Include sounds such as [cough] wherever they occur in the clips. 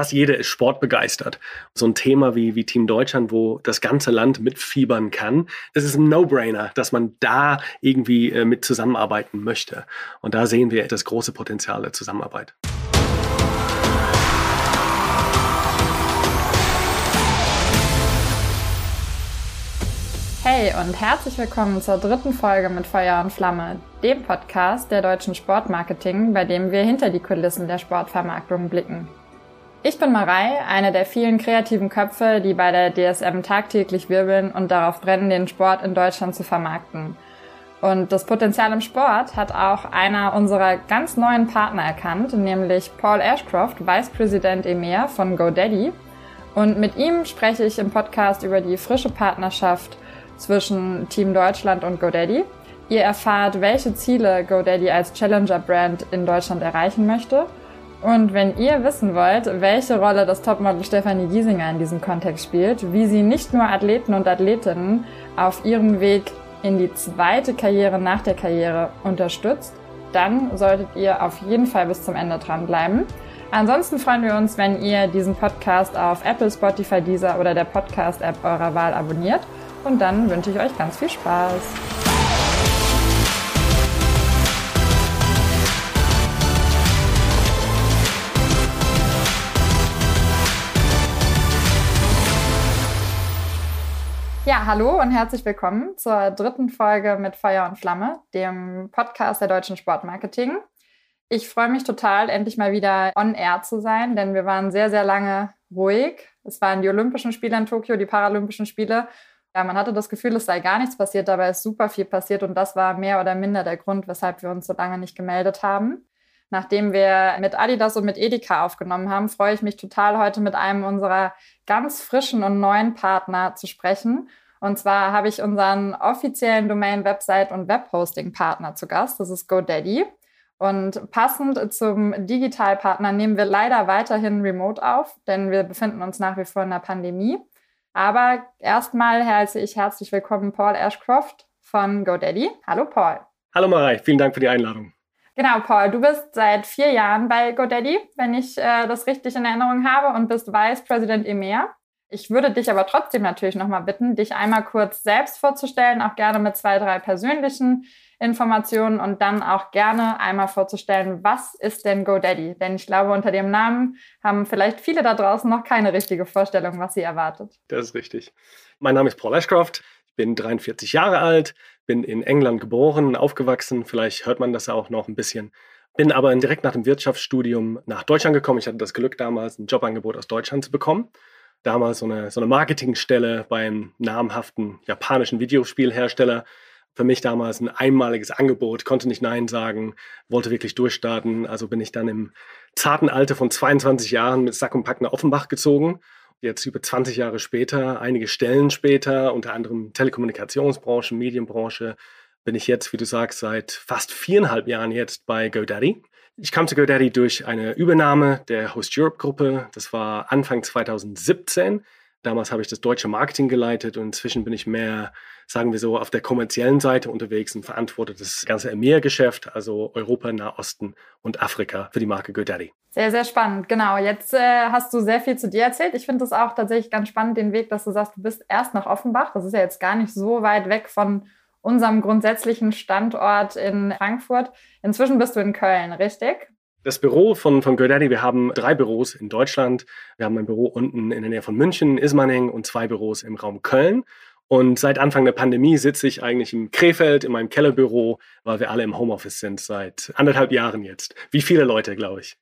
fast jeder ist sportbegeistert. So ein Thema wie, wie Team Deutschland, wo das ganze Land mitfiebern kann, das ist ein No-Brainer, dass man da irgendwie äh, mit zusammenarbeiten möchte. Und da sehen wir das große Potenzial der Zusammenarbeit. Hey und herzlich willkommen zur dritten Folge mit Feuer und Flamme, dem Podcast der deutschen Sportmarketing, bei dem wir hinter die Kulissen der Sportvermarktung blicken. Ich bin Marei, eine der vielen kreativen Köpfe, die bei der DSM tagtäglich wirbeln und darauf brennen, den Sport in Deutschland zu vermarkten. Und das Potenzial im Sport hat auch einer unserer ganz neuen Partner erkannt, nämlich Paul Ashcroft, Vice President EMEA von GoDaddy. Und mit ihm spreche ich im Podcast über die frische Partnerschaft zwischen Team Deutschland und GoDaddy. Ihr erfahrt, welche Ziele GoDaddy als Challenger-Brand in Deutschland erreichen möchte – und wenn ihr wissen wollt, welche Rolle das Topmodel Stefanie Giesinger in diesem Kontext spielt, wie sie nicht nur Athleten und Athletinnen auf ihrem Weg in die zweite Karriere nach der Karriere unterstützt, dann solltet ihr auf jeden Fall bis zum Ende dranbleiben. Ansonsten freuen wir uns, wenn ihr diesen Podcast auf Apple, Spotify, Deezer oder der Podcast-App eurer Wahl abonniert. Und dann wünsche ich euch ganz viel Spaß. Ja, hallo und herzlich willkommen zur dritten Folge mit Feuer und Flamme, dem Podcast der deutschen Sportmarketing. Ich freue mich total, endlich mal wieder on air zu sein, denn wir waren sehr, sehr lange ruhig. Es waren die Olympischen Spiele in Tokio, die Paralympischen Spiele. Ja, man hatte das Gefühl, es sei gar nichts passiert, dabei ist super viel passiert und das war mehr oder minder der Grund, weshalb wir uns so lange nicht gemeldet haben. Nachdem wir mit Adidas und mit Edeka aufgenommen haben, freue ich mich total, heute mit einem unserer ganz frischen und neuen Partner zu sprechen. Und zwar habe ich unseren offiziellen Domain, Website und Webhosting-Partner zu Gast. Das ist GoDaddy. Und passend zum Digitalpartner nehmen wir leider weiterhin remote auf, denn wir befinden uns nach wie vor in der Pandemie. Aber erstmal heiße ich herzlich willkommen Paul Ashcroft von GoDaddy. Hallo Paul. Hallo Marei, vielen Dank für die Einladung. Genau, Paul, du bist seit vier Jahren bei GoDaddy, wenn ich äh, das richtig in Erinnerung habe, und bist Vice President EMEA. Ich würde dich aber trotzdem natürlich nochmal bitten, dich einmal kurz selbst vorzustellen, auch gerne mit zwei, drei persönlichen Informationen und dann auch gerne einmal vorzustellen, was ist denn GoDaddy? Denn ich glaube, unter dem Namen haben vielleicht viele da draußen noch keine richtige Vorstellung, was sie erwartet. Das ist richtig. Mein Name ist Paul Ashcroft. Ich bin 43 Jahre alt, bin in England geboren, aufgewachsen. Vielleicht hört man das auch noch ein bisschen. Bin aber direkt nach dem Wirtschaftsstudium nach Deutschland gekommen. Ich hatte das Glück, damals ein Jobangebot aus Deutschland zu bekommen. Damals so eine, so eine Marketingstelle beim namhaften japanischen Videospielhersteller. Für mich damals ein einmaliges Angebot, konnte nicht Nein sagen, wollte wirklich durchstarten. Also bin ich dann im zarten Alter von 22 Jahren mit Sack und Pack nach Offenbach gezogen jetzt über 20 Jahre später, einige Stellen später, unter anderem Telekommunikationsbranche, Medienbranche, bin ich jetzt, wie du sagst, seit fast viereinhalb Jahren jetzt bei GoDaddy. Ich kam zu GoDaddy durch eine Übernahme der Host Europe Gruppe. Das war Anfang 2017. Damals habe ich das deutsche Marketing geleitet und inzwischen bin ich mehr, sagen wir so, auf der kommerziellen Seite unterwegs und verantworte das ganze EMEA-Geschäft, also Europa, Nahosten und Afrika für die Marke GoDaddy. Sehr, sehr spannend. Genau. Jetzt äh, hast du sehr viel zu dir erzählt. Ich finde es auch tatsächlich ganz spannend, den Weg, dass du sagst, du bist erst nach Offenbach. Das ist ja jetzt gar nicht so weit weg von unserem grundsätzlichen Standort in Frankfurt. Inzwischen bist du in Köln, richtig? Das Büro von, von GoDaddy, wir haben drei Büros in Deutschland. Wir haben ein Büro unten in der Nähe von München, Ismaning und zwei Büros im Raum Köln. Und seit Anfang der Pandemie sitze ich eigentlich im Krefeld in meinem Kellerbüro, weil wir alle im Homeoffice sind seit anderthalb Jahren jetzt. Wie viele Leute, glaube ich.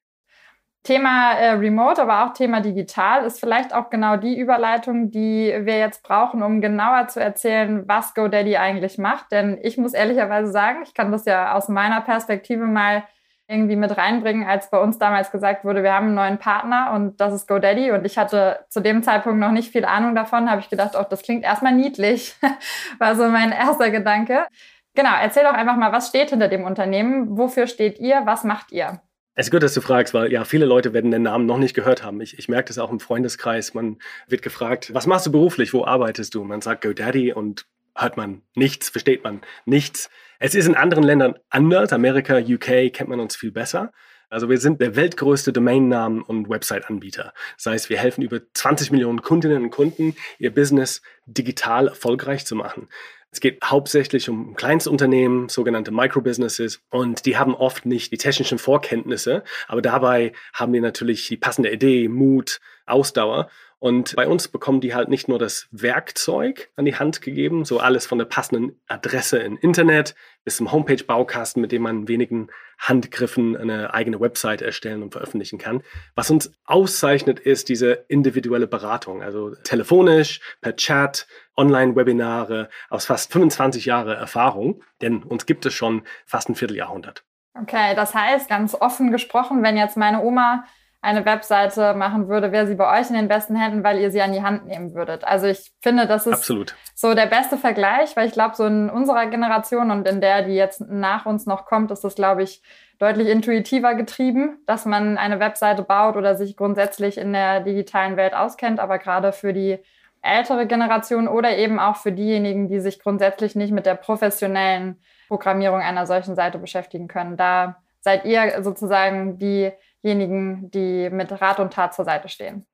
Thema äh, Remote, aber auch Thema digital ist vielleicht auch genau die Überleitung, die wir jetzt brauchen, um genauer zu erzählen, was GoDaddy eigentlich macht. Denn ich muss ehrlicherweise sagen, ich kann das ja aus meiner Perspektive mal irgendwie mit reinbringen, als bei uns damals gesagt wurde, wir haben einen neuen Partner und das ist GoDaddy. Und ich hatte zu dem Zeitpunkt noch nicht viel Ahnung davon, habe ich gedacht, oh, das klingt erstmal niedlich, [laughs] war so mein erster Gedanke. Genau, erzähl doch einfach mal, was steht hinter dem Unternehmen? Wofür steht ihr? Was macht ihr? Es ist gut, dass du fragst, weil ja, viele Leute werden den Namen noch nicht gehört haben. Ich, ich merke das auch im Freundeskreis. Man wird gefragt, was machst du beruflich? Wo arbeitest du? Man sagt GoDaddy und hört man nichts, versteht man nichts. Es ist in anderen Ländern anders. Amerika, UK kennt man uns viel besser. Also wir sind der weltgrößte Domainnamen- und Website-Anbieter. Das heißt, wir helfen über 20 Millionen Kundinnen und Kunden, ihr Business digital erfolgreich zu machen. Es geht hauptsächlich um Kleinstunternehmen, sogenannte Microbusinesses, und die haben oft nicht die technischen Vorkenntnisse, aber dabei haben die natürlich die passende Idee, Mut, Ausdauer. Und bei uns bekommen die halt nicht nur das Werkzeug an die Hand gegeben, so alles von der passenden Adresse im Internet bis zum Homepage-Baukasten, mit dem man in wenigen Handgriffen eine eigene Website erstellen und veröffentlichen kann. Was uns auszeichnet, ist diese individuelle Beratung, also telefonisch, per Chat, Online-Webinare aus fast 25 Jahre Erfahrung, denn uns gibt es schon fast ein Vierteljahrhundert. Okay, das heißt, ganz offen gesprochen, wenn jetzt meine Oma eine Webseite machen würde, wäre sie bei euch in den besten Händen, weil ihr sie an die Hand nehmen würdet. Also ich finde, das ist Absolut. so der beste Vergleich, weil ich glaube, so in unserer Generation und in der, die jetzt nach uns noch kommt, ist das, glaube ich, deutlich intuitiver getrieben, dass man eine Webseite baut oder sich grundsätzlich in der digitalen Welt auskennt. Aber gerade für die ältere Generation oder eben auch für diejenigen, die sich grundsätzlich nicht mit der professionellen Programmierung einer solchen Seite beschäftigen können, da seid ihr sozusagen die diejenigen, die mit Rat und Tat zur Seite stehen.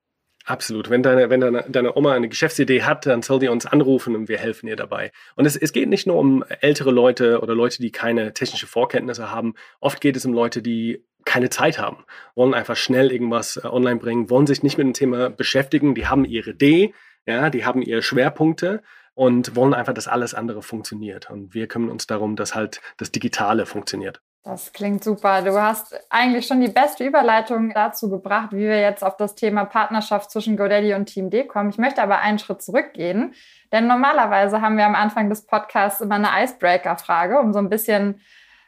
Absolut. Wenn deine, wenn deine, deine Oma eine Geschäftsidee hat, dann soll die uns anrufen und wir helfen ihr dabei. Und es, es geht nicht nur um ältere Leute oder Leute, die keine technische Vorkenntnisse haben. Oft geht es um Leute, die keine Zeit haben, wollen einfach schnell irgendwas äh, online bringen, wollen sich nicht mit dem Thema beschäftigen. Die haben ihre Idee, ja, die haben ihre Schwerpunkte und wollen einfach, dass alles andere funktioniert. Und wir kümmern uns darum, dass halt das Digitale funktioniert. Das klingt super. Du hast eigentlich schon die beste Überleitung dazu gebracht, wie wir jetzt auf das Thema Partnerschaft zwischen GoDaddy und Team D kommen. Ich möchte aber einen Schritt zurückgehen, denn normalerweise haben wir am Anfang des Podcasts immer eine Icebreaker-Frage, um so ein bisschen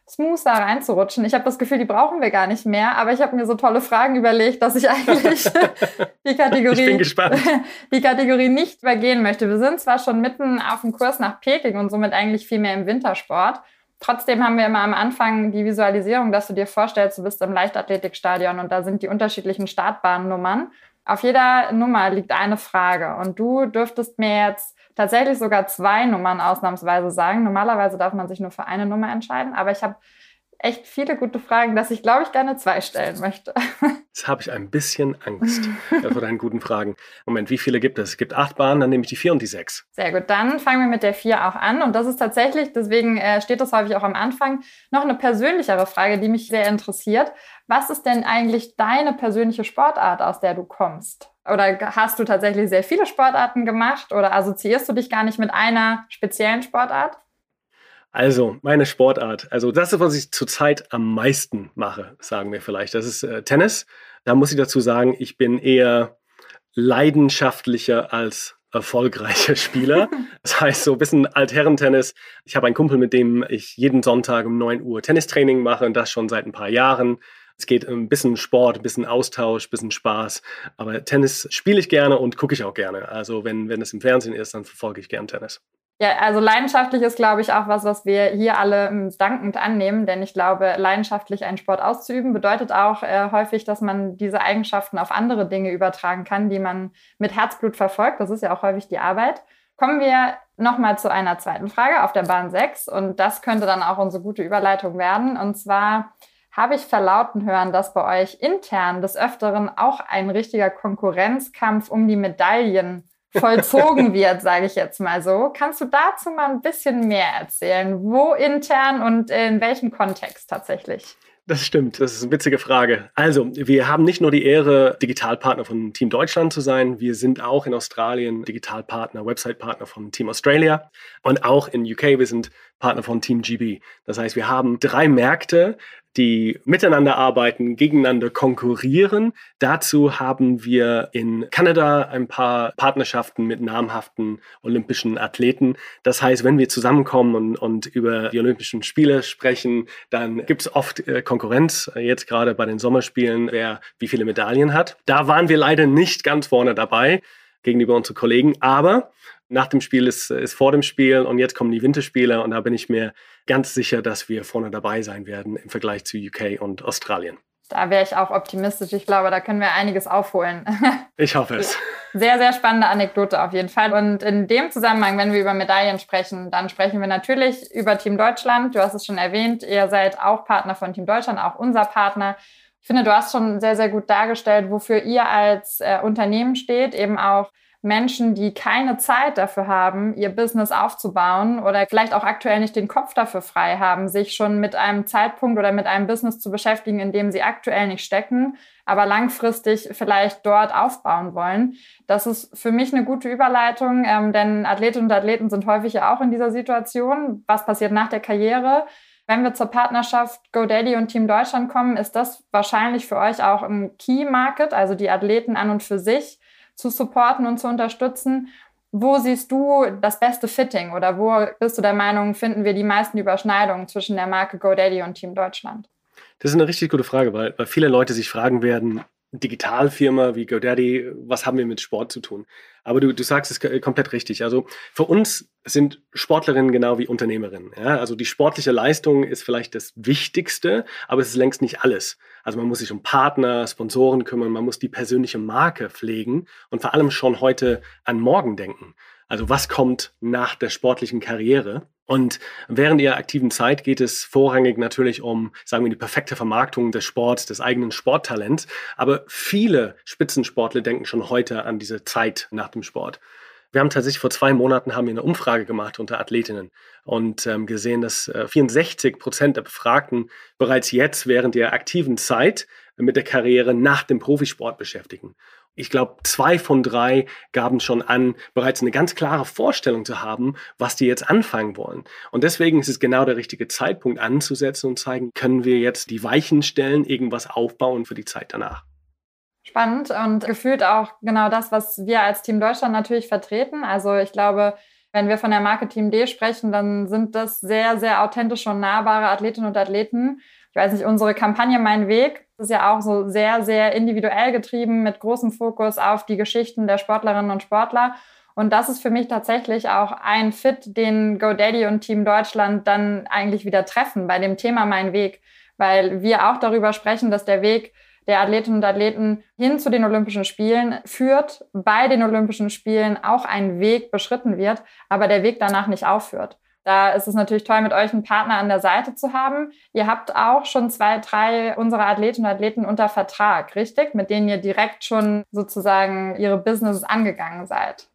smooth da reinzurutschen. Ich habe das Gefühl, die brauchen wir gar nicht mehr, aber ich habe mir so tolle Fragen überlegt, dass ich eigentlich [laughs] die Kategorie, [laughs] die Kategorie nicht übergehen möchte. Wir sind zwar schon mitten auf dem Kurs nach Peking und somit eigentlich viel mehr im Wintersport. Trotzdem haben wir immer am Anfang die Visualisierung, dass du dir vorstellst, du bist im Leichtathletikstadion und da sind die unterschiedlichen Startbahnnummern. Auf jeder Nummer liegt eine Frage und du dürftest mir jetzt tatsächlich sogar zwei Nummern ausnahmsweise sagen. Normalerweise darf man sich nur für eine Nummer entscheiden, aber ich habe echt viele gute Fragen, dass ich, glaube ich, gerne zwei stellen möchte. [laughs] Jetzt habe ich ein bisschen Angst [laughs] vor deinen guten Fragen. Moment, wie viele gibt es? Es gibt acht Bahnen, dann nehme ich die vier und die sechs. Sehr gut, dann fangen wir mit der vier auch an. Und das ist tatsächlich, deswegen äh, steht das häufig auch am Anfang, noch eine persönlichere Frage, die mich sehr interessiert. Was ist denn eigentlich deine persönliche Sportart, aus der du kommst? Oder hast du tatsächlich sehr viele Sportarten gemacht oder assoziierst du dich gar nicht mit einer speziellen Sportart? Also, meine Sportart. Also, das ist, was ich zurzeit am meisten mache, sagen wir vielleicht. Das ist äh, Tennis. Da muss ich dazu sagen, ich bin eher leidenschaftlicher als erfolgreicher [laughs] Spieler. [laughs] Das heißt, so ein bisschen Altherrentennis. Ich habe einen Kumpel, mit dem ich jeden Sonntag um 9 Uhr Tennistraining mache und das schon seit ein paar Jahren. Es geht ein bisschen Sport, ein bisschen Austausch, ein bisschen Spaß. Aber Tennis spiele ich gerne und gucke ich auch gerne. Also wenn, wenn es im Fernsehen ist, dann verfolge ich gern Tennis. Ja, also leidenschaftlich ist, glaube ich, auch was, was wir hier alle ähm, dankend annehmen, denn ich glaube, leidenschaftlich einen Sport auszuüben bedeutet auch äh, häufig, dass man diese Eigenschaften auf andere Dinge übertragen kann, die man mit Herzblut verfolgt. Das ist ja auch häufig die Arbeit. Kommen wir nochmal zu einer zweiten Frage auf der Bahn 6 und das könnte dann auch unsere gute Überleitung werden. Und zwar habe ich verlauten hören, dass bei euch intern des Öfteren auch ein richtiger Konkurrenzkampf um die Medaillen vollzogen wird, sage ich jetzt mal so. Kannst du dazu mal ein bisschen mehr erzählen? Wo intern und in welchem Kontext tatsächlich? Das stimmt, das ist eine witzige Frage. Also, wir haben nicht nur die Ehre, Digitalpartner von Team Deutschland zu sein, wir sind auch in Australien Digitalpartner, Website-Partner von Team Australia und auch in UK, wir sind Partner von Team GB. Das heißt, wir haben drei Märkte, die miteinander arbeiten, gegeneinander konkurrieren. Dazu haben wir in Kanada ein paar Partnerschaften mit namhaften olympischen Athleten. Das heißt, wenn wir zusammenkommen und, und über die Olympischen Spiele sprechen, dann gibt es oft äh, Konkurrenz, jetzt gerade bei den Sommerspielen, wer wie viele Medaillen hat. Da waren wir leider nicht ganz vorne dabei gegenüber unseren Kollegen, aber nach dem Spiel ist, ist vor dem Spiel und jetzt kommen die Winterspiele und da bin ich mir ganz sicher, dass wir vorne dabei sein werden im Vergleich zu UK und Australien. Da wäre ich auch optimistisch. Ich glaube, da können wir einiges aufholen. [laughs] Ich hoffe es. Sehr, sehr spannende Anekdote auf jeden Fall. Und in dem Zusammenhang, wenn wir über Medaillen sprechen, dann sprechen wir natürlich über Team Deutschland. Du hast es schon erwähnt, ihr seid auch Partner von Team Deutschland, auch unser Partner. Ich finde, du hast schon sehr, sehr gut dargestellt, wofür ihr als äh, Unternehmen steht, eben auch Menschen, die keine Zeit dafür haben, ihr Business aufzubauen oder vielleicht auch aktuell nicht den Kopf dafür frei haben, sich schon mit einem Zeitpunkt oder mit einem Business zu beschäftigen, in dem sie aktuell nicht stecken, aber langfristig vielleicht dort aufbauen wollen. Das ist für mich eine gute Überleitung, ähm, denn Athletinnen und Athleten sind häufig ja auch in dieser Situation. Was passiert nach der Karriere? Wenn wir zur Partnerschaft GoDaddy und Team Deutschland kommen, ist das wahrscheinlich für euch auch ein Key Market, also die Athleten an und für sich zu supporten und zu unterstützen. Wo siehst du das beste Fitting oder wo bist du der Meinung, finden wir die meisten Überschneidungen zwischen der Marke GoDaddy und Team Deutschland? Das ist eine richtig gute Frage, weil, weil viele Leute sich fragen werden, Digitalfirma wie GoDaddy, was haben wir mit Sport zu tun? Aber du, du sagst es komplett richtig. Also für uns sind Sportlerinnen genau wie Unternehmerinnen. Ja? Also die sportliche Leistung ist vielleicht das Wichtigste, aber es ist längst nicht alles. Also man muss sich um Partner, Sponsoren kümmern, man muss die persönliche Marke pflegen und vor allem schon heute an morgen denken. Also was kommt nach der sportlichen Karriere? Und während ihrer aktiven Zeit geht es vorrangig natürlich um, sagen wir, die perfekte Vermarktung des Sports, des eigenen Sporttalents. Aber viele Spitzensportler denken schon heute an diese Zeit nach dem Sport. Wir haben tatsächlich vor zwei Monaten haben wir eine Umfrage gemacht unter Athletinnen und ähm, gesehen, dass äh, 64 Prozent der Befragten bereits jetzt während der aktiven Zeit mit der Karriere nach dem Profisport beschäftigen ich glaube, zwei von drei gaben schon an, bereits eine ganz klare Vorstellung zu haben, was die jetzt anfangen wollen. Und deswegen ist es genau der richtige Zeitpunkt anzusetzen und zeigen, können wir jetzt die Weichen stellen, irgendwas aufbauen für die Zeit danach. Spannend und gefühlt auch genau das, was wir als Team Deutschland natürlich vertreten. Also ich glaube, wenn wir von der Marke Team D sprechen, dann sind das sehr, sehr authentische und nahbare Athletinnen und Athleten. Ich weiß nicht, unsere Kampagne Mein Weg ist ja auch so sehr, sehr individuell getrieben mit großem Fokus auf die Geschichten der Sportlerinnen und Sportler. Und das ist für mich tatsächlich auch ein Fit, den GoDaddy und Team Deutschland dann eigentlich wieder treffen bei dem Thema Mein Weg, weil wir auch darüber sprechen, dass der Weg der Athletinnen und Athleten hin zu den Olympischen Spielen führt, bei den Olympischen Spielen auch ein Weg beschritten wird, aber der Weg danach nicht aufhört. Da ist es natürlich toll, mit euch einen Partner an der Seite zu haben. Ihr habt auch schon zwei, drei unserer Athletinnen und Athleten unter Vertrag, richtig? Mit denen ihr direkt schon sozusagen ihre Businesses angegangen seid.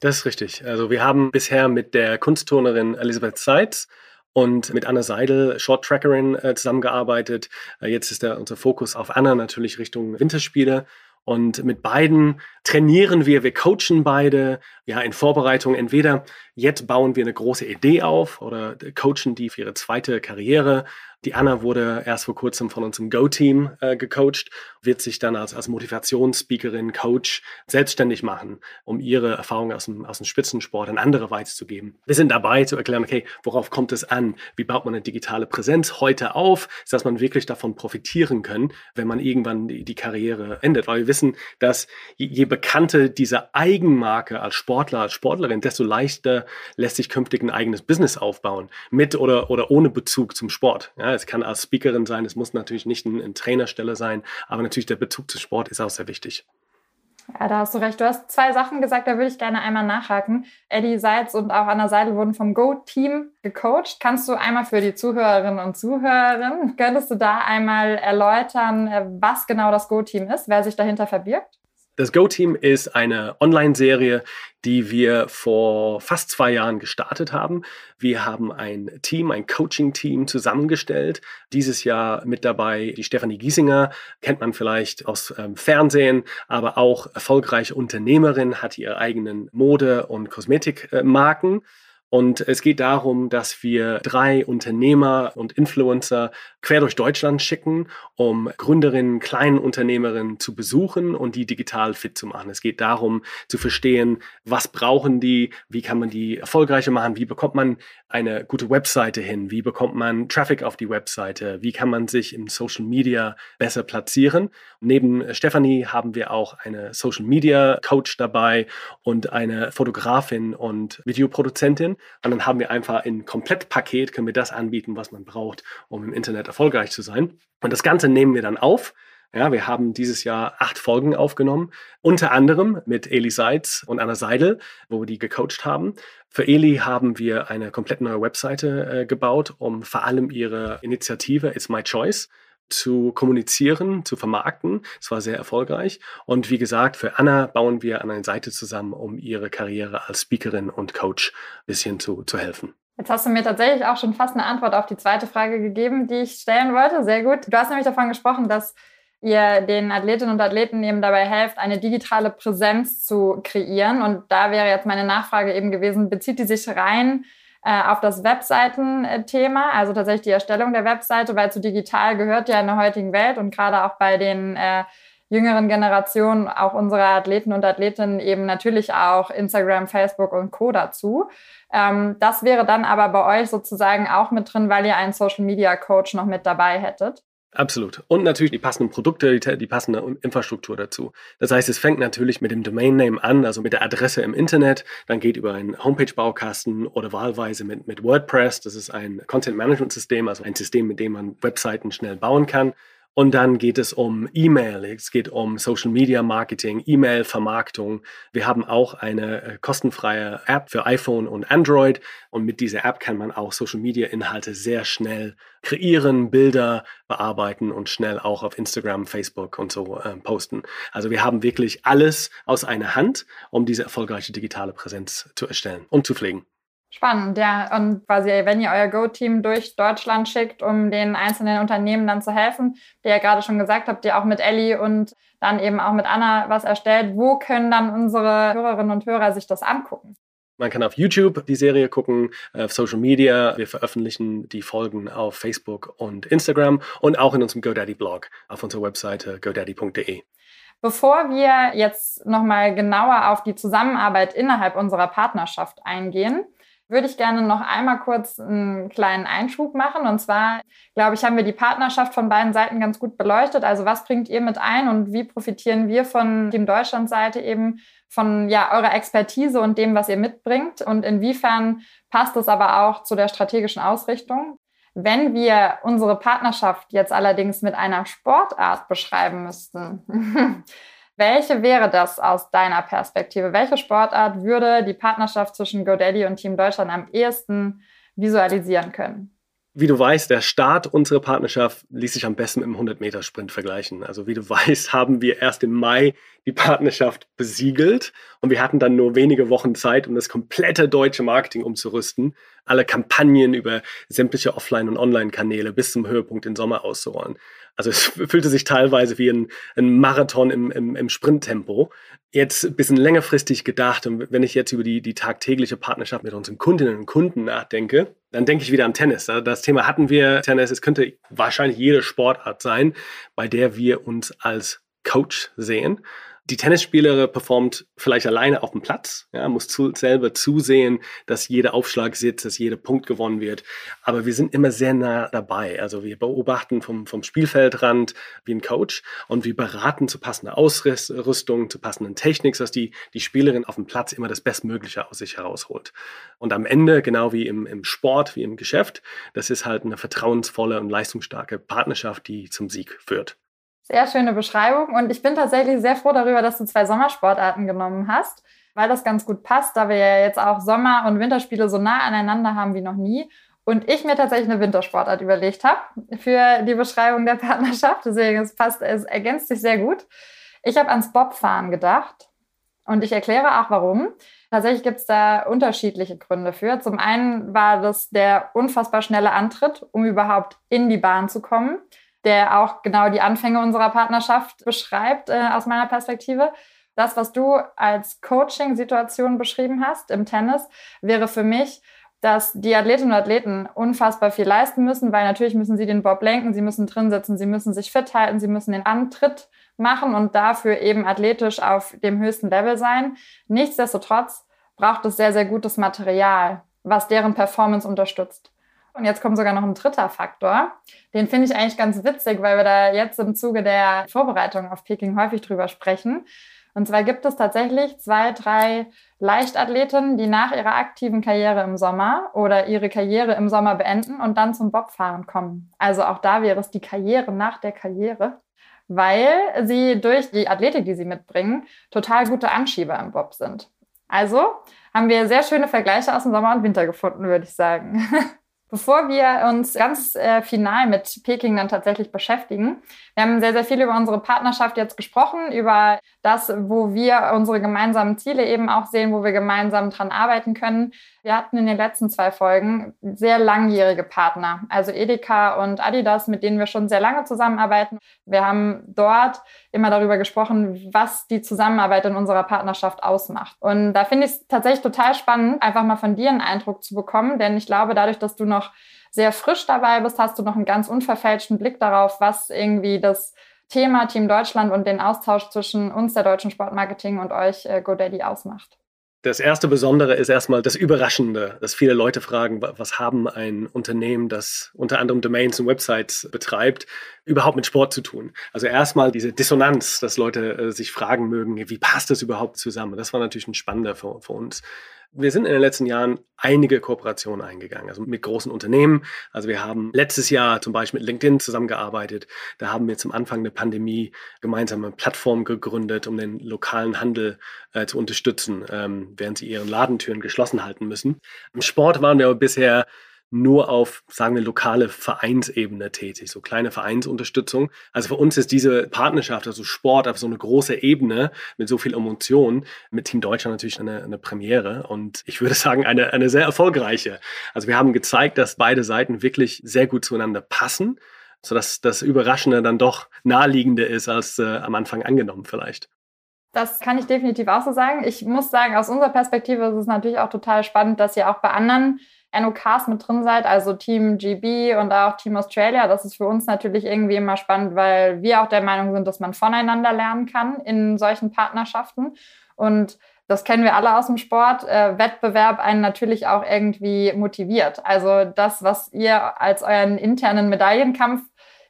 Das ist richtig. Also wir haben bisher mit der Kunstturnerin Elisabeth Seitz und mit Anna Seidel, Short Trackerin, äh, zusammengearbeitet. Äh, jetzt ist der, unser Fokus auf Anna natürlich Richtung Winterspiele. Und mit beiden trainieren wir, wir coachen beide, ja, in Vorbereitung. Entweder jetzt bauen wir eine große Idee auf oder coachen die für ihre zweite Karriere die Anna wurde erst vor kurzem von uns im Go-Team äh, gecoacht, wird sich dann als, als Motivationsspeakerin, Coach selbstständig machen, um ihre Erfahrungen aus dem, aus dem Spitzensport an andere weiterzugeben. Wir sind dabei zu erklären, okay, worauf kommt es an? Wie baut man eine digitale Präsenz heute auf, dass man wirklich davon profitieren kann, wenn man irgendwann die, die Karriere endet? Weil wir wissen, dass je, je bekannter diese Eigenmarke als Sportler, als Sportlerin, desto leichter lässt sich künftig ein eigenes Business aufbauen, mit oder, oder ohne Bezug zum Sport. Ja, es kann als Speakerin sein, es muss natürlich nicht eine ein Trainerstelle sein, aber natürlich der Bezug zum Sport ist auch sehr wichtig. Ja, da hast du recht. Du hast zwei Sachen gesagt, da würde ich gerne einmal nachhaken. Eddie Seitz und auch Anna Seidel wurden vom Go-Team gecoacht. Kannst du einmal für die Zuhörerinnen und Zuhörer, könntest du da einmal erläutern, äh, was genau das Go-Team ist, wer sich dahinter verbirgt? Das Go-Team ist eine Online-Serie, die wir vor fast zwei Jahren gestartet haben. Wir haben ein Team, ein Coaching-Team zusammengestellt. Dieses Jahr mit dabei die Stefanie Giesinger, kennt man vielleicht aus ähm, Fernsehen, aber auch erfolgreiche Unternehmerin, hat ihre eigenen Mode- und Kosmetikmarken. Äh, und es geht darum, dass wir drei Unternehmer und Influencer quer durch Deutschland schicken, um Gründerinnen, kleinen Unternehmerinnen zu besuchen und die digital fit zu machen. Es geht darum zu verstehen, was brauchen die, wie kann man die erfolgreicher machen, wie bekommt man eine gute Webseite hin, wie bekommt man Traffic auf die Webseite, wie kann man sich im Social Media besser platzieren. Neben Stephanie haben wir auch eine Social Media Coach dabei und eine Fotografin und Videoproduzentin. Und dann haben wir einfach ein Komplettpaket, können wir das anbieten, was man braucht, um im Internet erfolgreich zu sein. Und das Ganze nehmen wir dann auf. Ja, wir haben dieses Jahr acht Folgen aufgenommen, unter anderem mit Eli Seitz und Anna Seidel, wo wir die gecoacht haben. Für Eli haben wir eine komplett neue Webseite äh, gebaut, um vor allem ihre Initiative It's My Choice zu kommunizieren, zu vermarkten. Es war sehr erfolgreich. Und wie gesagt, für Anna bauen wir an eine Seite zusammen, um ihre Karriere als Speakerin und Coach ein bisschen zu, zu helfen. Jetzt hast du mir tatsächlich auch schon fast eine Antwort auf die zweite Frage gegeben, die ich stellen wollte. Sehr gut. Du hast nämlich davon gesprochen, dass ihr den Athletinnen und Athleten eben dabei helft, eine digitale Präsenz zu kreieren. Und da wäre jetzt meine Nachfrage eben gewesen, bezieht die sich rein äh, auf das Webseitenthema, also tatsächlich die Erstellung der Webseite, weil zu digital gehört ja in der heutigen Welt und gerade auch bei den äh, jüngeren Generationen, auch unsere Athleten und Athletinnen eben natürlich auch Instagram, Facebook und Co. dazu. Ähm, das wäre dann aber bei euch sozusagen auch mit drin, weil ihr einen Social Media Coach noch mit dabei hättet. Absolut. Und natürlich die passenden Produkte, die, passende Infrastruktur dazu. Das heißt, es fängt natürlich mit dem Domain Name an, also mit der Adresse im Internet, dann geht über einen Homepage-Baukasten oder wahlweise mit, mit WordPress. Das ist ein Content Management System, also ein System, mit dem man Webseiten schnell bauen kann. Und dann geht es um E-Mail, es geht um Social Media Marketing, E-Mail-Vermarktung. Wir haben auch eine äh, kostenfreie App für iPhone und Android. Und mit dieser App kann man auch Social Media Inhalte sehr schnell kreieren, Bilder bearbeiten und schnell auch auf Instagram, Facebook und so äh, posten. Also wir haben wirklich alles aus einer Hand, um diese erfolgreiche digitale Präsenz zu erstellen und zu pflegen. Spannend, ja. Und quasi, wenn ihr euer Go-Team durch Deutschland schickt, um den einzelnen Unternehmen dann zu helfen, der ja gerade schon gesagt habt, ihr auch mit Ellie und dann eben auch mit Anna was erstellt, wo können dann unsere Hörerinnen und Hörer sich das angucken? Man kann auf YouTube die Serie gucken, auf Social Media. Wir veröffentlichen die Folgen auf Facebook und Instagram und auch in unserem GoDaddy-Blog auf unserer Webseite godaddy.de. Bevor wir jetzt nochmal genauer auf die Zusammenarbeit innerhalb unserer Partnerschaft eingehen, würde ich gerne noch einmal kurz einen kleinen Einschub machen. Und zwar, glaube ich, haben wir die Partnerschaft von beiden Seiten ganz gut beleuchtet. Also was bringt ihr mit ein und wie profitieren wir von Team Deutschland Seite eben von ja, eurer Expertise und dem, was ihr mitbringt? Und inwiefern passt es aber auch zu der strategischen Ausrichtung? Wenn wir unsere Partnerschaft jetzt allerdings mit einer Sportart beschreiben müssten, [laughs] Welche wäre das aus deiner Perspektive? Welche Sportart würde die Partnerschaft zwischen GoDaddy und Team Deutschland am ehesten visualisieren können? Wie du weißt, der Start unserer Partnerschaft ließ sich am besten mit dem 100-Meter-Sprint vergleichen. Also wie du [laughs] weißt, haben wir erst im Mai die Partnerschaft besiegelt und wir hatten dann nur wenige Wochen Zeit, um das komplette deutsche Marketing umzurüsten, alle Kampagnen über sämtliche Offline- und Online-Kanäle bis zum Höhepunkt im Sommer auszurollen. Also es fühlte sich teilweise wie ein, ein Marathon im, im, im Sprinttempo. Jetzt ein bisschen längerfristig gedacht und wenn ich jetzt über die, die tagtägliche Partnerschaft mit unseren Kundinnen und Kunden nachdenke, dann denke ich wieder an Tennis. Das Thema hatten wir, Tennis, es könnte wahrscheinlich jede Sportart sein, bei der wir uns als Coach sehen. Die Tennisspielerin performt vielleicht alleine auf dem Platz, ja, muss zu, selber zusehen, dass jeder Aufschlag sitzt, dass jeder Punkt gewonnen wird. Aber wir sind immer sehr nah dabei. Also wir beobachten vom, vom Spielfeldrand wie ein Coach und wir beraten zu passender Ausrüstung, zu passenden Technik, dass die, die Spielerin auf dem Platz immer das Bestmögliche aus sich herausholt. Und am Ende, genau wie im, im Sport, wie im Geschäft, das ist halt eine vertrauensvolle und leistungsstarke Partnerschaft, die zum Sieg führt. Sehr schöne Beschreibung. Und ich bin tatsächlich sehr froh darüber, dass du zwei Sommersportarten genommen hast, weil das ganz gut passt, da wir ja jetzt auch Sommer- und Winterspiele so nah aneinander haben wie noch nie. Und ich mir tatsächlich eine Wintersportart überlegt habe für die Beschreibung der Partnerschaft. Deswegen es passt, es ergänzt sich sehr gut. Ich habe ans Bobfahren gedacht und ich erkläre auch warum. Tatsächlich gibt es da unterschiedliche Gründe für. Zum einen war das der unfassbar schnelle Antritt, um überhaupt in die Bahn zu kommen der auch genau die Anfänge unserer Partnerschaft beschreibt äh, aus meiner Perspektive. Das, was du als Coaching-Situation beschrieben hast im Tennis, wäre für mich, dass die Athletinnen und Athleten unfassbar viel leisten müssen, weil natürlich müssen sie den Bob lenken, sie müssen drin sitzen, sie müssen sich fit halten, sie müssen den Antritt machen und dafür eben athletisch auf dem höchsten Level sein. Nichtsdestotrotz braucht es sehr, sehr gutes Material, was deren Performance unterstützt. Und jetzt kommt sogar noch ein dritter Faktor. Den finde ich eigentlich ganz witzig, weil wir da jetzt im Zuge der Vorbereitung auf Peking häufig drüber sprechen. Und zwar gibt es tatsächlich zwei, drei Leichtathletinnen, die nach ihrer aktiven Karriere im Sommer oder ihre Karriere im Sommer beenden und dann zum Bobfahren kommen. Also auch da wäre es die Karriere nach der Karriere, weil sie durch die Athletik, die sie mitbringen, total gute Anschieber im Bob sind. Also haben wir sehr schöne Vergleiche aus dem Sommer und Winter gefunden, würde ich sagen. [laughs] Bevor wir uns ganz äh, final mit Peking dann tatsächlich beschäftigen, wir haben sehr, sehr viel über unsere Partnerschaft jetzt gesprochen, über das, wo wir unsere gemeinsamen Ziele eben auch sehen, wo wir gemeinsam dran arbeiten können. Wir hatten in den letzten zwei Folgen sehr langjährige Partner, also Edeka und Adidas, mit denen wir schon sehr lange zusammenarbeiten. Wir haben dort immer darüber gesprochen, was die Zusammenarbeit in unserer Partnerschaft ausmacht. Und da finde ich es tatsächlich total spannend, einfach mal von dir einen Eindruck zu bekommen, denn ich glaube, dadurch, dass du noch sehr frisch dabei bist, hast du noch einen ganz unverfälschten Blick darauf, was irgendwie das Thema Team Deutschland und den Austausch zwischen uns, der deutschen Sportmarketing und euch, äh, GoDaddy, ausmacht. Das erste Besondere ist erstmal das Überraschende, dass viele Leute fragen, was haben ein Unternehmen, das unter anderem Domains und Websites betreibt, überhaupt mit Sport zu tun? Also erstmal diese Dissonanz, dass Leute äh, sich fragen mögen, wie passt das überhaupt zusammen? Das war natürlich ein spannender für, für uns. Wir sind in den letzten Jahren einige Kooperationen eingegangen, also mit großen Unternehmen. Also wir haben letztes Jahr zum Beispiel mit LinkedIn zusammengearbeitet. Da haben wir zum Anfang der Pandemie gemeinsame Plattform gegründet, um den lokalen Handel äh, zu unterstützen, ähm, während sie ihren Ladentüren geschlossen halten müssen. Im Sport waren wir aber bisher nur auf, sagen wir, lokale Vereinsebene tätig, so kleine Vereinsunterstützung. Also für uns ist diese Partnerschaft, also Sport auf so eine große Ebene mit so viel Emotion, mit Team Deutschland natürlich eine, eine Premiere und ich würde [laughs] sagen, eine, eine sehr erfolgreiche. Also wir haben gezeigt, dass beide Seiten wirklich sehr gut zueinander passen, sodass das Überraschende dann doch naheliegender ist als äh, am Anfang angenommen vielleicht. Das kann ich definitiv auch so sagen. Ich muss sagen, aus unserer Perspektive ist es natürlich auch total spannend, dass ihr auch bei anderen NOKs mit drin seid, also Team GB und auch Team Australia. Das ist für uns natürlich irgendwie immer spannend, weil wir auch der Meinung sind, dass man voneinander lernen kann in solchen Partnerschaften. Und das kennen wir alle aus dem Sport, äh, Wettbewerb einen natürlich auch irgendwie motiviert. Also das, was ihr als euren internen Medaillenkampf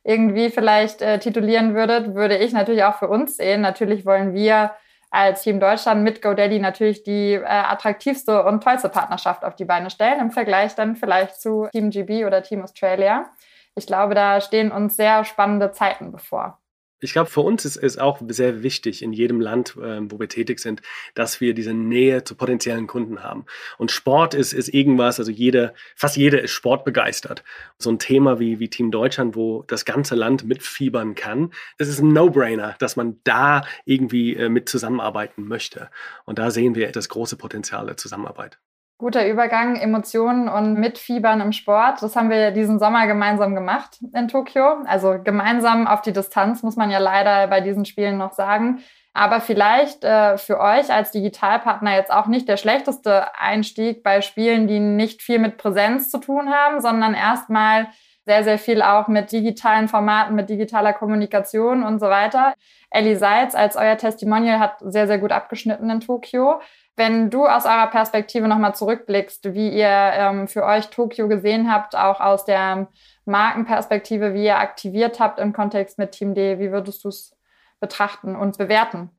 irgendwie vielleicht äh, titulieren würdet, würde ich natürlich auch für uns sehen. Natürlich wollen wir als Team Deutschland mit GoDaddy natürlich die äh, attraktivste und tollste Partnerschaft auf die Beine stellen, im Vergleich dann vielleicht zu Team GB oder Team Australia. Ich glaube, da stehen uns sehr spannende Zeiten bevor. Ich glaube, für uns ist es auch sehr wichtig in jedem Land, äh, wo wir tätig sind, dass wir diese Nähe zu potenziellen Kunden haben. Und Sport ist, ist irgendwas, also jeder, fast jeder ist sportbegeistert. So ein Thema wie, wie Team Deutschland, wo das ganze Land mitfiebern kann, das ist ein No-Brainer, dass man da irgendwie äh, mit zusammenarbeiten möchte. Und da sehen wir das große Potenzial der Zusammenarbeit. Guter Übergang, Emotionen und Mitfiebern im Sport. Das haben wir diesen Sommer gemeinsam gemacht in Tokio. Also gemeinsam auf die Distanz, muss man ja leider bei diesen Spielen noch sagen. Aber vielleicht äh, für euch als Digitalpartner jetzt auch nicht der schlechteste Einstieg bei Spielen, die nicht viel mit Präsenz zu tun haben, sondern erstmal sehr, sehr viel auch mit digitalen Formaten, mit digitaler Kommunikation und so weiter. Ellie Seitz als euer Testimonial hat sehr, sehr gut abgeschnitten in Tokio. Wenn du aus eurer Perspektive nochmal zurückblickst, wie ihr ähm, für euch Tokio gesehen habt, auch aus der Markenperspektive, wie ihr aktiviert habt im Kontext mit Team D, wie würdest du es betrachten und bewerten?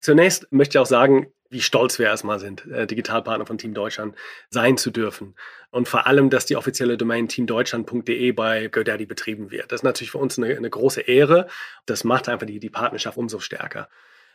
Zunächst möchte ich auch sagen, wie stolz wir erstmal sind, äh, Digitalpartner von Team Deutschland sein zu dürfen. Und vor allem, dass die offizielle Domain teamdeutschland.de bei GoDaddy betrieben wird. Das ist natürlich für uns eine, eine große Ehre. Das macht einfach die, die Partnerschaft umso stärker.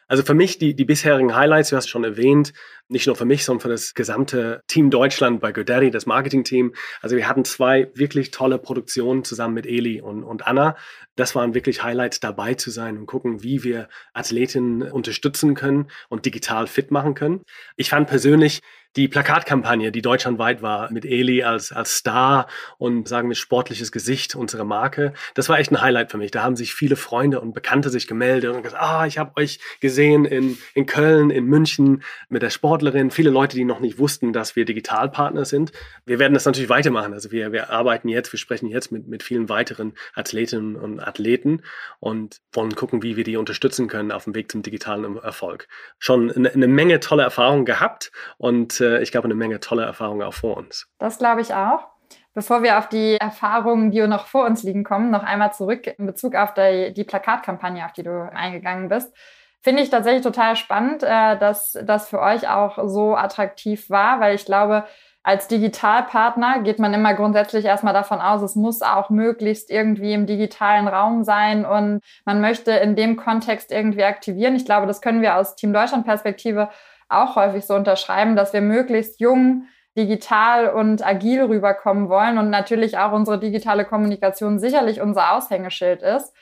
Also für mich die, die bisherigen Highlights, du hast es schon erwähnt, nicht nur für mich, sondern für das gesamte Team Deutschland bei GoDaddy, das Marketing-Team. Also wir hatten zwei wirklich tolle Produktionen zusammen mit Eli und, und Anna. Das waren wirklich Highlights, dabei zu sein und gucken, wie wir Athletinnen unterstützen können und digital fit machen können. Ich fand persönlich die Plakatkampagne, die deutschlandweit war, mit Eli als, als Star und sagen wir sportliches Gesicht unserer Marke, das war echt ein Highlight für mich. Da haben sich viele Freunde und Bekannte sich gemeldet und gesagt, ah, ich habe euch gesehen in, in Köln, in München mit der Sportlerin. Viele Leute, die noch nicht wussten, dass wir Digitalpartner sind. Wir werden das natürlich weitermachen. Also wir, wir arbeiten jetzt, wir sprechen jetzt mit, mit vielen weiteren Athletinnen und Athleten und wollen gucken, wie wir die unterstützen können auf dem Weg zum digitalen Erfolg. Schon eine, eine Menge tolle Erfahrungen gehabt und äh, ich glaube, eine Menge tolle Erfahrungen auch vor uns. Das glaube ich auch. Bevor wir auf die Erfahrungen, die noch vor uns liegen, kommen, noch einmal zurück in Bezug auf die, die Plakatkampagne, auf die du eingegangen bist. Finde ich tatsächlich total spannend, äh, dass das für euch auch so attraktiv war, weil ich glaube, als Digitalpartner geht man immer grundsätzlich erstmal davon aus, es muss auch möglichst irgendwie im digitalen Raum sein und man möchte in dem Kontext irgendwie aktivieren. Ich glaube, das können wir aus Team Deutschland Perspektive auch häufig so unterschreiben, dass wir möglichst jung digital und agil rüberkommen wollen und natürlich auch unsere digitale Kommunikation sicherlich unser Aushängeschild ist.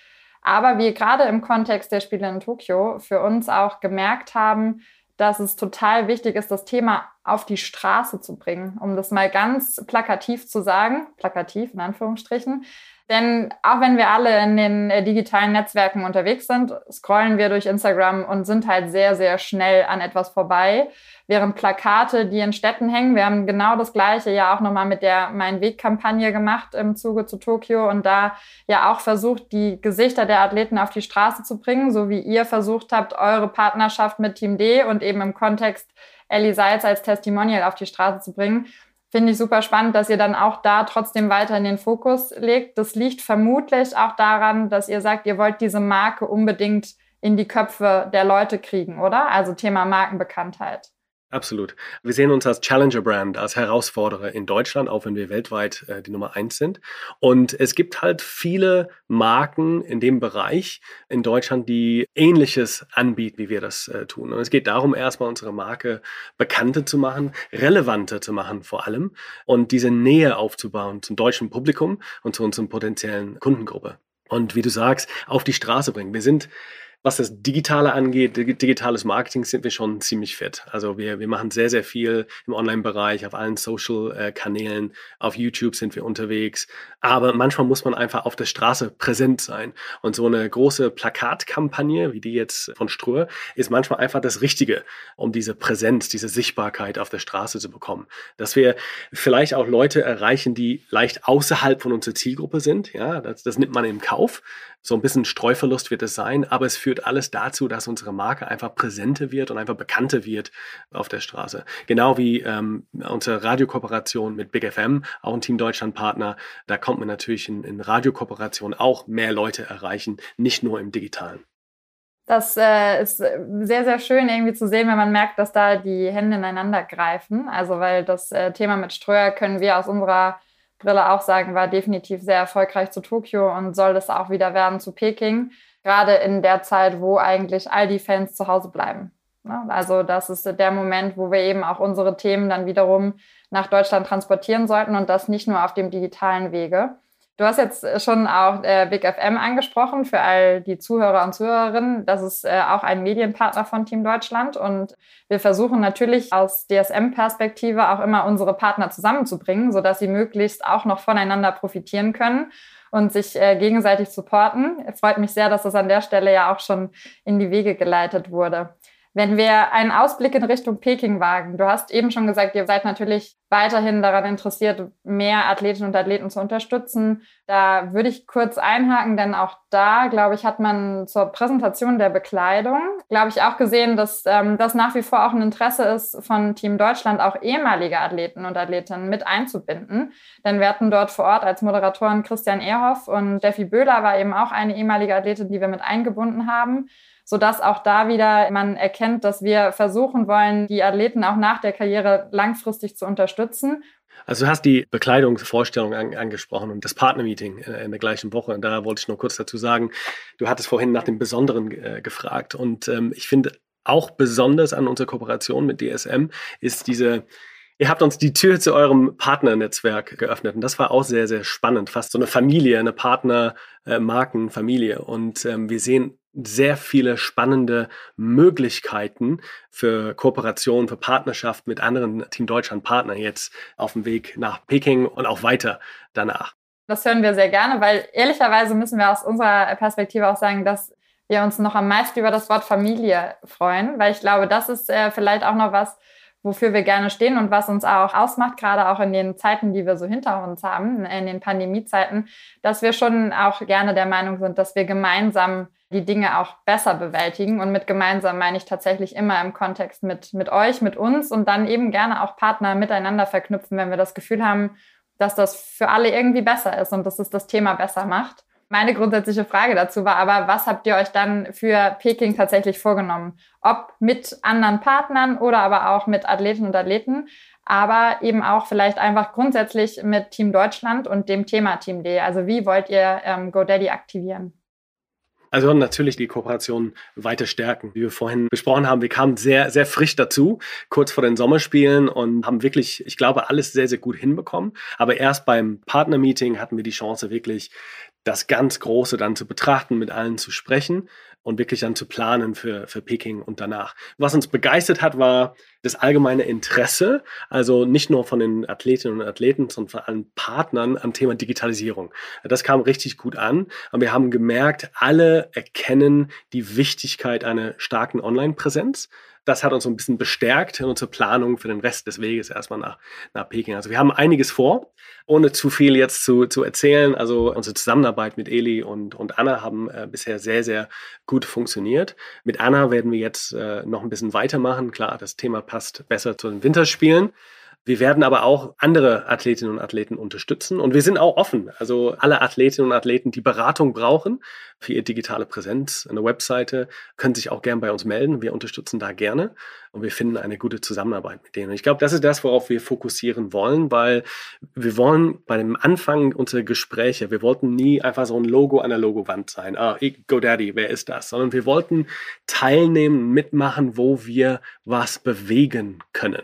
Aber wir gerade im Kontext der Spiele in Tokio für uns auch gemerkt haben, dass es total wichtig ist, das Thema auf die Straße zu bringen, um das mal ganz plakativ zu sagen, plakativ in Anführungsstrichen, denn auch wenn wir alle in den äh, digitalen Netzwerken unterwegs sind, scrollen wir durch Instagram und sind halt sehr, sehr schnell an etwas vorbei. Während Plakate, die in Städten hängen, wir haben genau das gleiche ja auch nochmal mit der Mein Weg-Kampagne gemacht im Zuge zu Tokio und da ja auch versucht, die Gesichter der Athleten auf die Straße zu bringen, so wie ihr versucht habt, eure Partnerschaft mit Team D und eben im Kontext Ellie Seitz als Testimonial auf die Straße zu bringen finde ich super spannend, dass ihr dann auch da trotzdem weiter in den Fokus legt. Das liegt vermutlich auch daran, dass ihr sagt, ihr wollt diese Marke unbedingt in die Köpfe der Leute kriegen, oder? Also Thema Markenbekanntheit. Absolut. Wir sehen uns als Challenger-Brand, als Herausforderer in Deutschland, auch wenn wir weltweit äh, die Nummer eins sind. Und es gibt halt viele Marken in dem Bereich in Deutschland, die Ähnliches anbieten, wie wir das äh, tun. Und es geht darum, erstmal unsere Marke bekannter zu machen, relevanter zu machen vor allem und diese Nähe aufzubauen zum deutschen Publikum und zu unserem potenziellen Kundengruppe. Und wie du sagst, auf die Straße bringen. Wir sind was das Digitale angeht, digitales Marketing sind wir schon ziemlich fit. Also wir, wir machen sehr, sehr viel im Online-Bereich, auf allen Social-Kanälen, auf YouTube sind wir unterwegs. Aber manchmal muss man einfach auf der Straße präsent sein. Und so eine große Plakatkampagne, wie die jetzt von Ströhr, ist manchmal einfach das Richtige, um diese Präsenz, diese Sichtbarkeit auf der Straße zu bekommen. Dass wir vielleicht auch Leute erreichen, die leicht außerhalb von unserer Zielgruppe sind. Ja, das, das nimmt man im Kauf. So ein bisschen Streuverlust wird es sein, aber es führt alles dazu, dass unsere Marke einfach präsenter wird und einfach bekannter wird auf der Straße. Genau wie ähm, unsere Radiokooperation mit Big FM, auch ein Team Deutschland Partner. Da kommt man natürlich in, in Radiokooperation auch mehr Leute erreichen, nicht nur im Digitalen. Das äh, ist sehr, sehr schön irgendwie zu sehen, wenn man merkt, dass da die Hände ineinander greifen. Also weil das äh, Thema mit Ströer können wir aus unserer Brille auch sagen, war definitiv sehr erfolgreich zu Tokio und soll das auch wieder werden zu Peking. Gerade in der Zeit, wo eigentlich all die Fans zu Hause bleiben. Ne? Also das ist der Moment, wo wir eben auch unsere Themen dann wiederum nach Deutschland transportieren sollten und das nicht nur auf dem digitalen Wege. Du hast jetzt äh, schon auch äh, Big FM angesprochen für all die Zuhörer und Zuhörerinnen. Das ist äh, auch ein Medienpartner von Team Deutschland und wir versuchen natürlich aus DSM-Perspektive auch immer unsere Partner zusammenzubringen, sodass sie möglichst auch noch voneinander profitieren können und sich äh, gegenseitig supporten. Es freut mich sehr, dass das an der Stelle ja auch schon in die Wege geleitet wurde. Wenn wir einen Ausblick in Richtung Peking wagen, du hast eben schon gesagt, ihr seid natürlich weiterhin daran interessiert, mehr Athletinnen und Athleten zu unterstützen. Da würde ich kurz einhaken, denn auch da, glaube ich, hat man zur Präsentation der Bekleidung, glaube ich, auch gesehen, dass ähm, das nach wie vor auch ein Interesse ist, von Team Deutschland auch ehemalige Athleten und Athletinnen mit einzubinden. Denn wir hatten dort vor Ort als Moderatoren Christian Ehrhoff und Steffi Böhler war eben auch eine ehemalige Athletin, die wir mit eingebunden haben sodass auch da wieder man erkennt, dass wir versuchen wollen, die Athleten auch nach der Karriere langfristig zu unterstützen. Also du hast die Bekleidungsvorstellung an, angesprochen und das Partnermeeting in, in, der gleichen Woche. Und da wollte ich nur kurz dazu sagen, du hattest vorhin nach dem Besonderen äh, gefragt. Und ähm, ich finde auch besonders an unserer Kooperation mit DSM ist diese Ihr habt uns die Tür zu eurem Partnernetzwerk geöffnet und das war auch sehr, sehr spannend. Fast so eine Familie, eine Partnermarkenfamilie. Und ähm, wir sehen sehr viele spannende Möglichkeiten für Kooperation, für Partnerschaft mit anderen Team Deutschland Partnern jetzt auf dem Weg nach Peking und auch weiter danach. Das hören wir sehr gerne, weil ehrlicherweise müssen wir aus unserer Perspektive auch sagen, dass wir uns noch am meisten über das Wort Familie freuen, weil ich glaube, das ist äh, vielleicht auch noch was, wofür wir gerne stehen und was uns auch ausmacht, gerade auch in den Zeiten, die wir so hinter uns haben, in den Pandemiezeiten, dass wir schon auch gerne der Meinung sind, dass wir gemeinsam die Dinge auch besser bewältigen. Und mit gemeinsam meine ich tatsächlich immer im Kontext mit, mit euch, mit uns und dann eben gerne auch Partner miteinander verknüpfen, wenn wir das Gefühl haben, dass das für alle irgendwie besser ist und dass es das Thema besser macht. Meine grundsätzliche Frage dazu war aber, was habt ihr euch dann für Peking tatsächlich vorgenommen? Ob mit anderen Partnern oder aber auch mit Athleten und Athleten, aber eben auch vielleicht einfach grundsätzlich mit Team Deutschland und dem Thema Team D. Also wie wollt ihr ähm, GoDaddy aktivieren? Also natürlich die Kooperation weiter stärken. Wie wir vorhin besprochen haben, wir kamen sehr, sehr frisch dazu, kurz vor den Sommerspielen und haben wirklich, ich glaube, alles sehr, sehr gut hinbekommen. Aber erst beim Partnermeeting hatten wir die Chance, wirklich das ganz Große dann zu betrachten, mit allen zu sprechen und wirklich dann zu planen für, für Peking und danach. Was uns begeistert hat, war das allgemeine Interesse, also nicht nur von den Athletinnen und Athleten, sondern von allen Partnern am Thema Digitalisierung. Das kam richtig gut an und wir haben gemerkt, alle erkennen die Wichtigkeit einer starken Online-Präsenz das hat uns so ein bisschen bestärkt in unserer Planung für den Rest des Weges erstmal nach, nach Peking. Also wir haben einiges vor, ohne zu viel jetzt zu, zu erzählen. Also unsere Zusammenarbeit mit Eli und, und Anna haben äh, bisher sehr, sehr gut funktioniert. Mit Anna werden wir jetzt äh, noch ein bisschen weitermachen. Klar, das Thema passt besser zu den Winterspielen. Wir werden aber auch andere Athletinnen und Athleten unterstützen und wir sind auch offen. Also alle Athletinnen und Athleten, die Beratung brauchen für ihre digitale Präsenz, eine Webseite, können sich auch gern bei uns melden. Wir unterstützen da gerne und wir finden eine gute Zusammenarbeit mit denen. Und ich glaube, das ist das, worauf wir fokussieren wollen, weil wir wollen bei dem Anfang unserer Gespräche, wir wollten nie einfach so ein Logo an der Logowand sein. Ah, GoDaddy, wer ist das? Sondern wir wollten teilnehmen, mitmachen, wo wir was bewegen können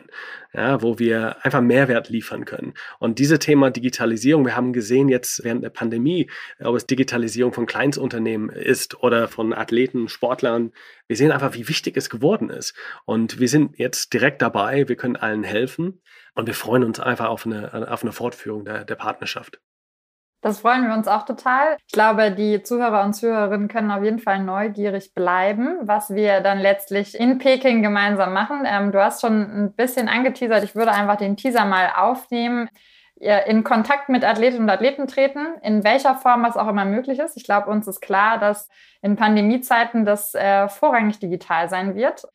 ja, wo wir einfach Mehrwert liefern können. Und diese Thema Digitalisierung, wir haben gesehen jetzt während der Pandemie, ob es Digitalisierung von Kleinstunternehmen ist oder von Athleten, Sportlern, wir sehen einfach, wie wichtig es geworden ist. Und wir sind jetzt direkt dabei, wir können allen helfen und wir freuen uns einfach auf eine, auf eine Fortführung der, der Partnerschaft. Das freuen wir uns auch total. Ich glaube, die Zuhörer und Zuhörerinnen können auf jeden Fall neugierig bleiben, was wir dann letztlich in Peking gemeinsam machen. Ähm, du hast schon ein bisschen angeteasert. Ich würde einfach den Teaser mal aufnehmen. In Kontakt mit Athletinnen und Athleten treten, in welcher Form was auch immer möglich ist. Ich glaube, uns ist klar, dass in Pandemiezeiten das äh, vorrangig digital sein wird.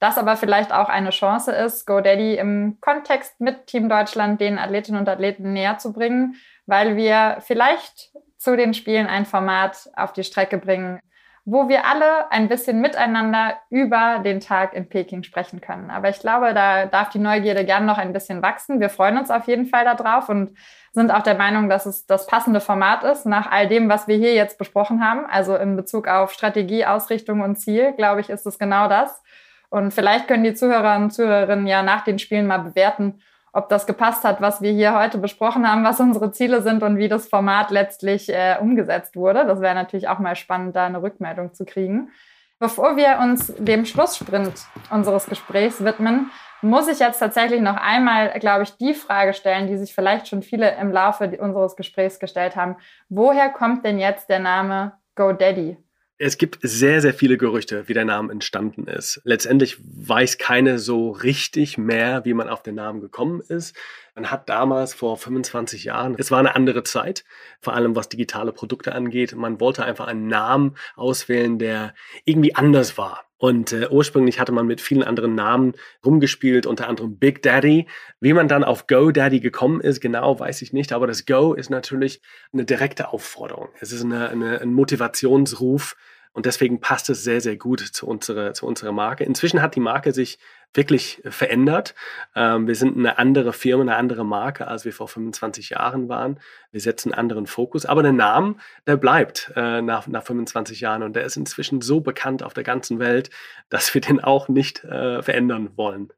Das aber vielleicht auch eine Chance ist, GoDaddy im Kontext mit Team Deutschland den Athletinnen und Athleten näher zu bringen weil wir vielleicht zu den Spielen ein Format auf die Strecke bringen, wo wir alle ein bisschen miteinander über den Tag in Peking sprechen können. Aber ich glaube, da darf die Neugierde gern noch ein bisschen wachsen. Wir freuen uns auf jeden Fall darauf und sind auch der Meinung, dass es das passende Format ist, nach all dem, was wir hier jetzt besprochen haben. Also in Bezug auf Strategie, Ausrichtung und Ziel, glaube ich, ist es genau das. Und vielleicht können die Zuhörer und Zuhörerinnen ja nach den Spielen mal bewerten, ob das gepasst hat, was wir hier heute besprochen haben, was unsere Ziele sind und wie das Format letztlich äh, umgesetzt wurde. Das wäre natürlich auch mal spannend, da eine Rückmeldung zu kriegen. Bevor wir uns dem Schlusssprint unseres Gesprächs widmen, muss ich jetzt tatsächlich noch einmal, glaube ich, die Frage stellen, die sich vielleicht schon viele im Laufe unseres Gesprächs gestellt haben. Woher kommt denn jetzt der Name GoDaddy? Es gibt sehr, sehr viele Gerüchte, wie der Name entstanden ist. Letztendlich weiß keine so richtig mehr, wie man auf den Namen gekommen ist. Man hat damals vor 25 Jahren, es war eine andere Zeit, vor allem was digitale Produkte angeht. Man wollte einfach einen Namen auswählen, der irgendwie anders war. Und äh, ursprünglich hatte man mit vielen anderen Namen rumgespielt, unter anderem Big Daddy. Wie man dann auf GoDaddy gekommen ist, genau weiß ich nicht. Aber das Go ist natürlich eine direkte Aufforderung. Es ist eine, eine, ein Motivationsruf, und deswegen passt es sehr, sehr gut zu unserer, zu unserer Marke. Inzwischen hat die Marke sich wirklich verändert. Ähm, wir sind eine andere Firma, eine andere Marke, als wir vor 25 Jahren waren. Wir setzen einen anderen Fokus. Aber der Name, der bleibt äh, nach, nach 25 Jahren. Und der ist inzwischen so bekannt auf der ganzen Welt, dass wir den auch nicht äh, verändern wollen.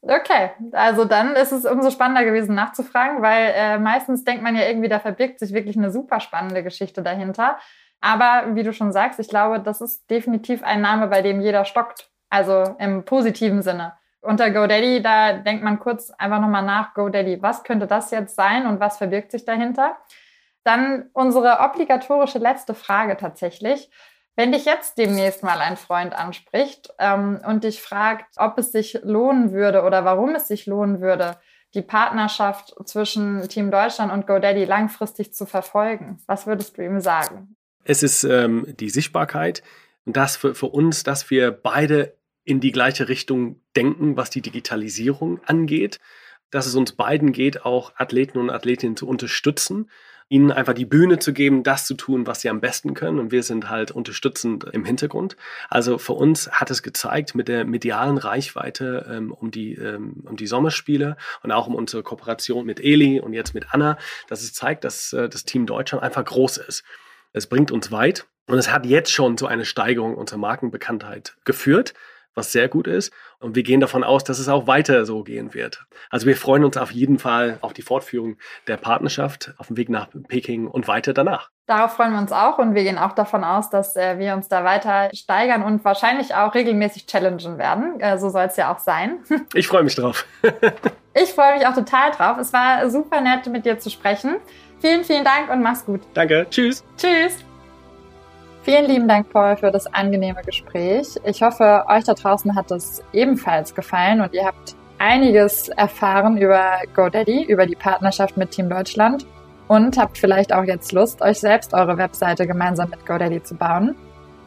Okay, also dann ist es umso spannender gewesen nachzufragen, weil äh, meistens denkt man ja irgendwie, da verbirgt sich wirklich eine super spannende Geschichte dahinter. Aber wie du schon sagst, ich glaube, das ist definitiv ein Name, bei dem jeder stockt. Also im positiven Sinne. Unter GoDaddy, da denkt man kurz einfach nochmal nach, GoDaddy, was könnte das jetzt sein und was verbirgt sich dahinter? Dann unsere obligatorische letzte Frage tatsächlich. Wenn dich jetzt demnächst mal ein Freund anspricht ähm, und dich fragt, ob es sich lohnen würde oder warum es sich lohnen würde, die Partnerschaft zwischen Team Deutschland und GoDaddy langfristig zu verfolgen, was würdest du ihm sagen? Es ist ähm, die Sichtbarkeit und das für, für uns, dass wir beide in die gleiche Richtung denken, was die Digitalisierung angeht, dass es uns beiden geht, auch Athleten und Athletinnen zu unterstützen, ihnen einfach die Bühne zu geben, das zu tun, was sie am besten können. Und wir sind halt unterstützend im Hintergrund. Also für uns hat es gezeigt mit der medialen Reichweite ähm, um, die, ähm, um die Sommerspiele und auch um unsere Kooperation mit Eli und jetzt mit Anna, dass es zeigt, dass äh, das Team Deutschland einfach groß ist. Es bringt uns weit. Und es hat jetzt schon zu einer Steigerung unserer Markenbekanntheit geführt, was sehr gut ist. Und wir gehen davon aus, dass es auch weiter so gehen wird. Also wir freuen uns auf jeden Fall auf die Fortführung der Partnerschaft auf dem Weg nach Peking und weiter danach. Darauf freuen wir uns auch und wir gehen auch davon aus, dass äh, wir uns da weiter steigern und wahrscheinlich auch regelmäßig challengen werden. Äh, so soll es ja auch sein. [laughs] ich freue mich drauf. [laughs] ich freue mich auch total drauf. Es war super nett, mit dir zu sprechen. Vielen, vielen Dank und mach's gut. Danke. Tschüss. Tschüss. Vielen lieben Dank, Paul, für das angenehme Gespräch. Ich hoffe, euch da draußen hat es ebenfalls gefallen und ihr habt einiges erfahren über GoDaddy, über die Partnerschaft mit Team Deutschland und habt vielleicht auch jetzt Lust, euch selbst eure Webseite gemeinsam mit GoDaddy zu bauen.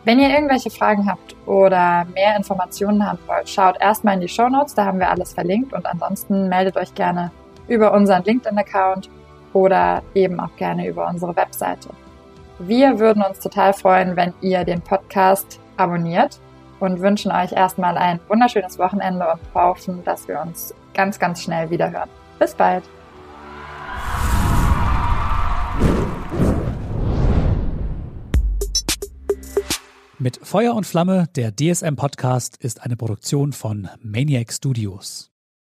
Wenn ihr irgendwelche Fragen habt oder mehr Informationen haben wollt, schaut erstmal in die Show Notes, da haben wir alles verlinkt und ansonsten meldet euch gerne über unseren LinkedIn-Account oder eben auch gerne über unsere Webseite. Wir würden uns total freuen, wenn ihr den Podcast abonniert und wünschen euch erstmal ein wunderschönes Wochenende und hoffen, dass wir uns ganz, ganz schnell wieder hören. Bis bald! Mit Feuer und Flamme, der DSM-Podcast, ist eine Produktion von Maniac Studios.